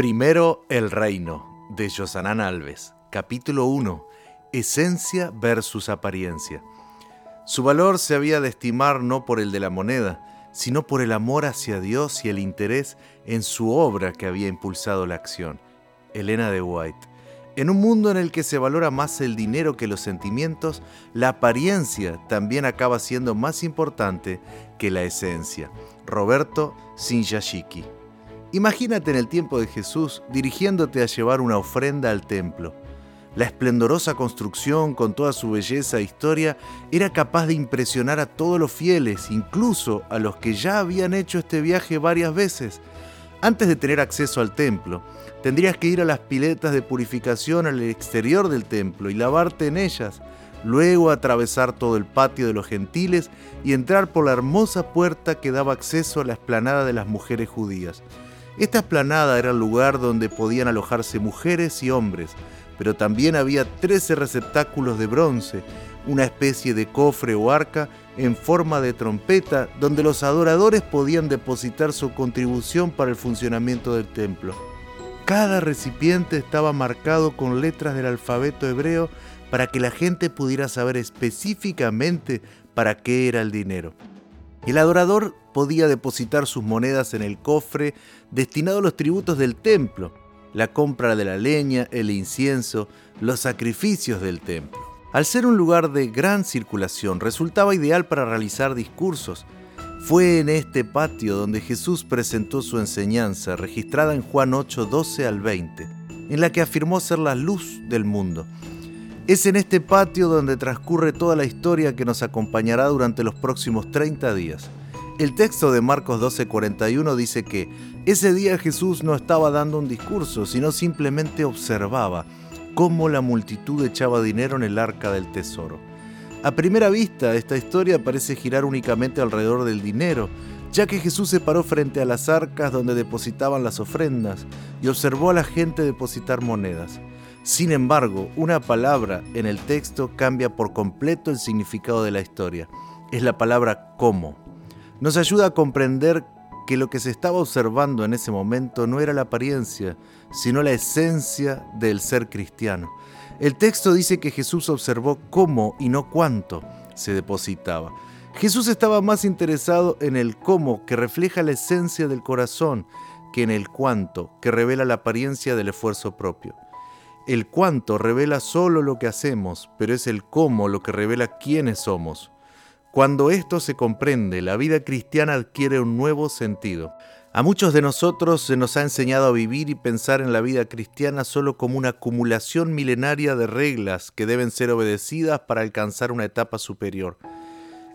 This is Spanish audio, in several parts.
Primero el reino, de Josanán Alves. Capítulo 1. Esencia versus apariencia. Su valor se había de estimar no por el de la moneda, sino por el amor hacia Dios y el interés en su obra que había impulsado la acción. Elena de White. En un mundo en el que se valora más el dinero que los sentimientos, la apariencia también acaba siendo más importante que la esencia. Roberto Sinyashiki. Imagínate en el tiempo de Jesús dirigiéndote a llevar una ofrenda al templo. La esplendorosa construcción, con toda su belleza e historia, era capaz de impresionar a todos los fieles, incluso a los que ya habían hecho este viaje varias veces. Antes de tener acceso al templo, tendrías que ir a las piletas de purificación al exterior del templo y lavarte en ellas, luego atravesar todo el patio de los gentiles y entrar por la hermosa puerta que daba acceso a la esplanada de las mujeres judías. Esta esplanada era el lugar donde podían alojarse mujeres y hombres, pero también había 13 receptáculos de bronce, una especie de cofre o arca en forma de trompeta donde los adoradores podían depositar su contribución para el funcionamiento del templo. Cada recipiente estaba marcado con letras del alfabeto hebreo para que la gente pudiera saber específicamente para qué era el dinero. El adorador podía depositar sus monedas en el cofre destinado a los tributos del templo, la compra de la leña, el incienso, los sacrificios del templo. Al ser un lugar de gran circulación, resultaba ideal para realizar discursos. Fue en este patio donde Jesús presentó su enseñanza, registrada en Juan 8, 12 al 20, en la que afirmó ser la luz del mundo. Es en este patio donde transcurre toda la historia que nos acompañará durante los próximos 30 días. El texto de Marcos 12:41 dice que ese día Jesús no estaba dando un discurso, sino simplemente observaba cómo la multitud echaba dinero en el arca del tesoro. A primera vista, esta historia parece girar únicamente alrededor del dinero, ya que Jesús se paró frente a las arcas donde depositaban las ofrendas y observó a la gente depositar monedas. Sin embargo, una palabra en el texto cambia por completo el significado de la historia. Es la palabra cómo nos ayuda a comprender que lo que se estaba observando en ese momento no era la apariencia, sino la esencia del ser cristiano. El texto dice que Jesús observó cómo y no cuánto se depositaba. Jesús estaba más interesado en el cómo, que refleja la esencia del corazón, que en el cuánto, que revela la apariencia del esfuerzo propio. El cuánto revela solo lo que hacemos, pero es el cómo lo que revela quiénes somos. Cuando esto se comprende, la vida cristiana adquiere un nuevo sentido. A muchos de nosotros se nos ha enseñado a vivir y pensar en la vida cristiana solo como una acumulación milenaria de reglas que deben ser obedecidas para alcanzar una etapa superior.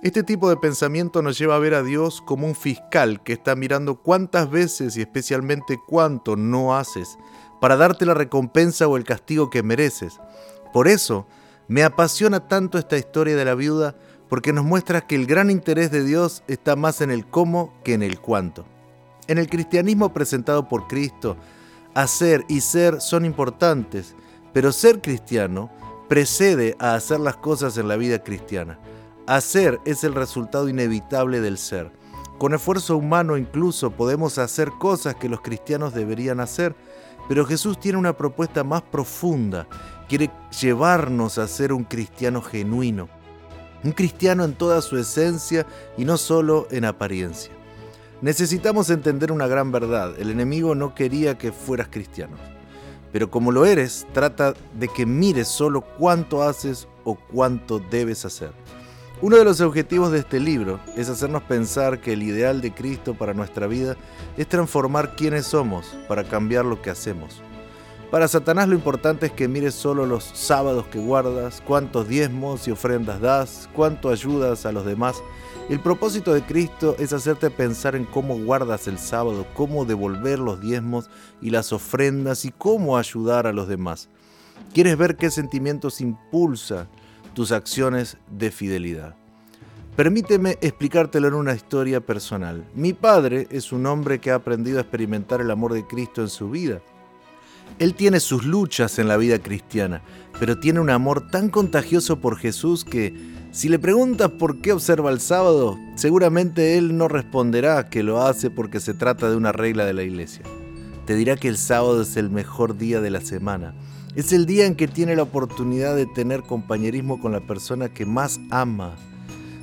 Este tipo de pensamiento nos lleva a ver a Dios como un fiscal que está mirando cuántas veces y especialmente cuánto no haces para darte la recompensa o el castigo que mereces. Por eso, me apasiona tanto esta historia de la viuda porque nos muestra que el gran interés de Dios está más en el cómo que en el cuánto. En el cristianismo presentado por Cristo, hacer y ser son importantes, pero ser cristiano precede a hacer las cosas en la vida cristiana. Hacer es el resultado inevitable del ser. Con esfuerzo humano incluso podemos hacer cosas que los cristianos deberían hacer, pero Jesús tiene una propuesta más profunda. Quiere llevarnos a ser un cristiano genuino un cristiano en toda su esencia y no solo en apariencia. Necesitamos entender una gran verdad, el enemigo no quería que fueras cristiano, pero como lo eres, trata de que mires solo cuánto haces o cuánto debes hacer. Uno de los objetivos de este libro es hacernos pensar que el ideal de Cristo para nuestra vida es transformar quiénes somos para cambiar lo que hacemos. Para Satanás lo importante es que mires solo los sábados que guardas, cuántos diezmos y ofrendas das, cuánto ayudas a los demás. El propósito de Cristo es hacerte pensar en cómo guardas el sábado, cómo devolver los diezmos y las ofrendas y cómo ayudar a los demás. ¿Quieres ver qué sentimientos impulsa tus acciones de fidelidad? Permíteme explicártelo en una historia personal. Mi padre es un hombre que ha aprendido a experimentar el amor de Cristo en su vida. Él tiene sus luchas en la vida cristiana, pero tiene un amor tan contagioso por Jesús que si le preguntas por qué observa el sábado, seguramente él no responderá que lo hace porque se trata de una regla de la iglesia. te dirá que el sábado es el mejor día de la semana. Es el día en que tiene la oportunidad de tener compañerismo con la persona que más ama.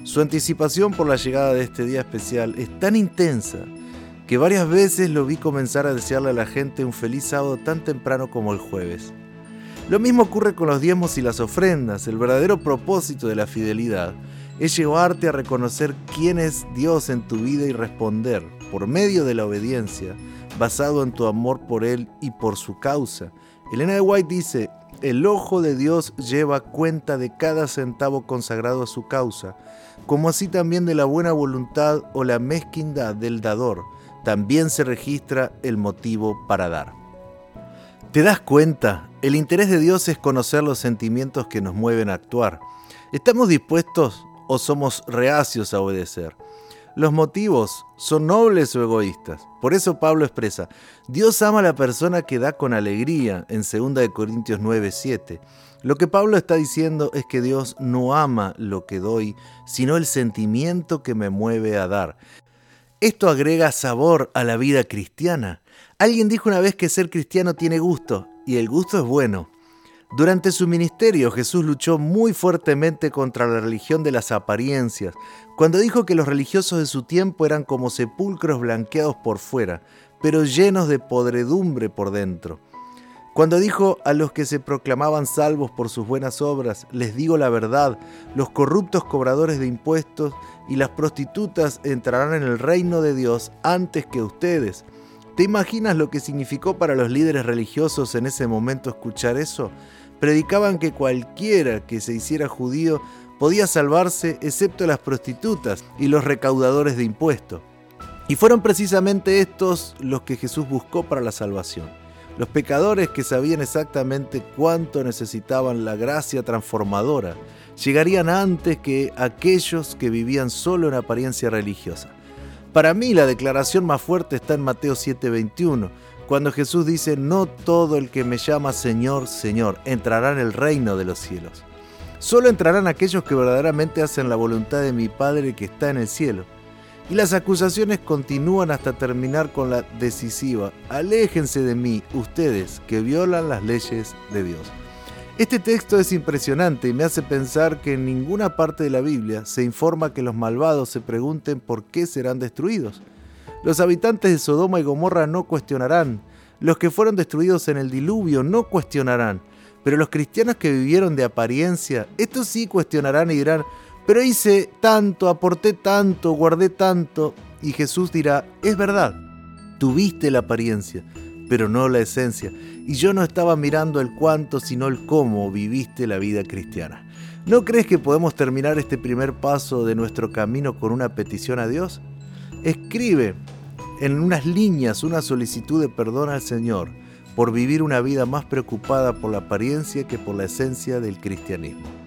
Su anticipación por la llegada de este día especial es tan intensa que varias veces lo vi comenzar a desearle a la gente un feliz sábado tan temprano como el jueves. Lo mismo ocurre con los diezmos y las ofrendas. El verdadero propósito de la fidelidad es llevarte a reconocer quién es Dios en tu vida y responder, por medio de la obediencia, basado en tu amor por Él y por su causa. Elena de White dice, el ojo de Dios lleva cuenta de cada centavo consagrado a su causa, como así también de la buena voluntad o la mezquindad del dador. También se registra el motivo para dar. ¿Te das cuenta? El interés de Dios es conocer los sentimientos que nos mueven a actuar. ¿Estamos dispuestos o somos reacios a obedecer? Los motivos son nobles o egoístas. Por eso Pablo expresa, Dios ama a la persona que da con alegría en 2 Corintios 9, 7. Lo que Pablo está diciendo es que Dios no ama lo que doy, sino el sentimiento que me mueve a dar. Esto agrega sabor a la vida cristiana. Alguien dijo una vez que ser cristiano tiene gusto, y el gusto es bueno. Durante su ministerio Jesús luchó muy fuertemente contra la religión de las apariencias, cuando dijo que los religiosos de su tiempo eran como sepulcros blanqueados por fuera, pero llenos de podredumbre por dentro. Cuando dijo a los que se proclamaban salvos por sus buenas obras, les digo la verdad, los corruptos cobradores de impuestos y las prostitutas entrarán en el reino de Dios antes que ustedes. ¿Te imaginas lo que significó para los líderes religiosos en ese momento escuchar eso? predicaban que cualquiera que se hiciera judío podía salvarse excepto las prostitutas y los recaudadores de impuestos. Y fueron precisamente estos los que Jesús buscó para la salvación. Los pecadores que sabían exactamente cuánto necesitaban la gracia transformadora llegarían antes que aquellos que vivían solo en apariencia religiosa. Para mí la declaración más fuerte está en Mateo 7:21, cuando Jesús dice, no todo el que me llama Señor, Señor, entrará en el reino de los cielos. Solo entrarán aquellos que verdaderamente hacen la voluntad de mi Padre que está en el cielo. Y las acusaciones continúan hasta terminar con la decisiva, aléjense de mí, ustedes que violan las leyes de Dios. Este texto es impresionante y me hace pensar que en ninguna parte de la Biblia se informa que los malvados se pregunten por qué serán destruidos. Los habitantes de Sodoma y Gomorra no cuestionarán. Los que fueron destruidos en el diluvio no cuestionarán. Pero los cristianos que vivieron de apariencia, estos sí cuestionarán y dirán, pero hice tanto, aporté tanto, guardé tanto. Y Jesús dirá, es verdad, tuviste la apariencia, pero no la esencia. Y yo no estaba mirando el cuánto, sino el cómo viviste la vida cristiana. ¿No crees que podemos terminar este primer paso de nuestro camino con una petición a Dios? Escribe en unas líneas una solicitud de perdón al Señor por vivir una vida más preocupada por la apariencia que por la esencia del cristianismo.